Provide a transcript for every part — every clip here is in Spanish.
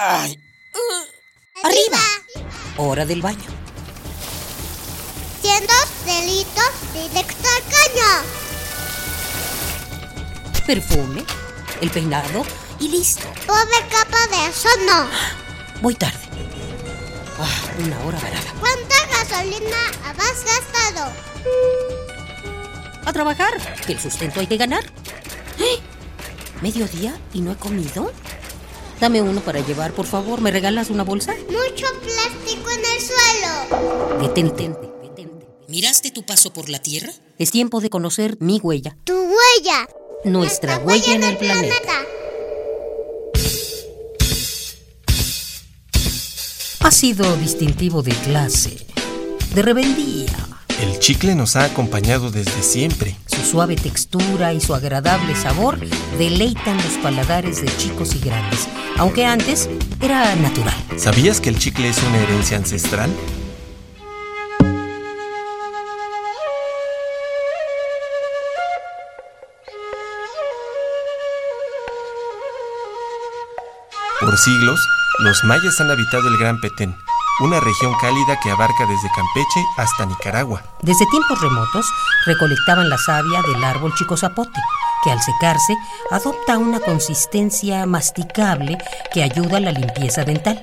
Ay. Arriba. Hora del baño. Siendo delitos directo al caño. Perfume, el peinado y listo. Pobre capa de eso no. Voy tarde. Ah, una hora varada. ¿Cuánta gasolina has gastado? A trabajar, que el sustento hay que ganar. ¡Eh! ¿Mediodía y no he comido? Dame uno para llevar, por favor. ¿Me regalas una bolsa? Mucho plástico en el suelo. Detente, detente. ¿Miraste tu paso por la Tierra? Es tiempo de conocer mi huella. Tu huella. Nuestra huella en el planeta. Ha sido distintivo de clase, de rebeldía. El chicle nos ha acompañado desde siempre. Su suave textura y su agradable sabor deleitan los paladares de chicos y grandes, aunque antes era natural. ¿Sabías que el chicle es una herencia ancestral? Por siglos, los mayas han habitado el Gran Petén, una región cálida que abarca desde Campeche hasta Nicaragua. Desde tiempos remotos recolectaban la savia del árbol chico zapote, que al secarse adopta una consistencia masticable que ayuda a la limpieza dental.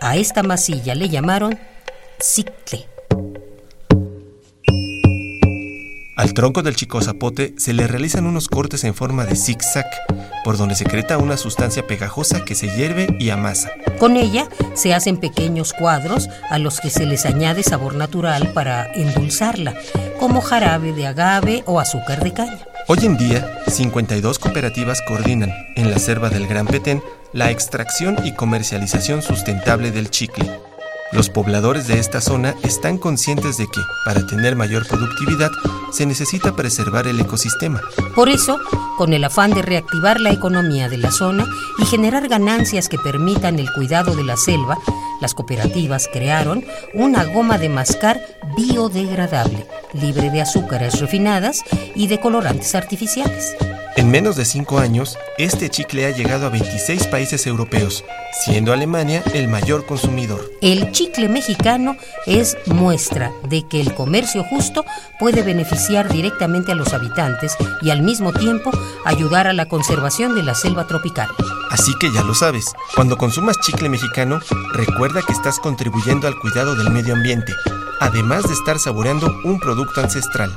A esta masilla le llamaron cicle. Al tronco del chico zapote se le realizan unos cortes en forma de zigzag, por donde secreta una sustancia pegajosa que se hierve y amasa. Con ella se hacen pequeños cuadros a los que se les añade sabor natural para endulzarla, como jarabe de agave o azúcar de caña. Hoy en día, 52 cooperativas coordinan, en la selva del Gran Petén, la extracción y comercialización sustentable del chicle. Los pobladores de esta zona están conscientes de que, para tener mayor productividad, se necesita preservar el ecosistema. Por eso, con el afán de reactivar la economía de la zona y generar ganancias que permitan el cuidado de la selva, las cooperativas crearon una goma de mascar biodegradable, libre de azúcares refinadas y de colorantes artificiales. En menos de cinco años, este chicle ha llegado a 26 países europeos, siendo Alemania el mayor consumidor. El chicle mexicano es muestra de que el comercio justo puede beneficiar directamente a los habitantes y al mismo tiempo ayudar a la conservación de la selva tropical. Así que ya lo sabes, cuando consumas chicle mexicano, recuerda que estás contribuyendo al cuidado del medio ambiente, además de estar saboreando un producto ancestral.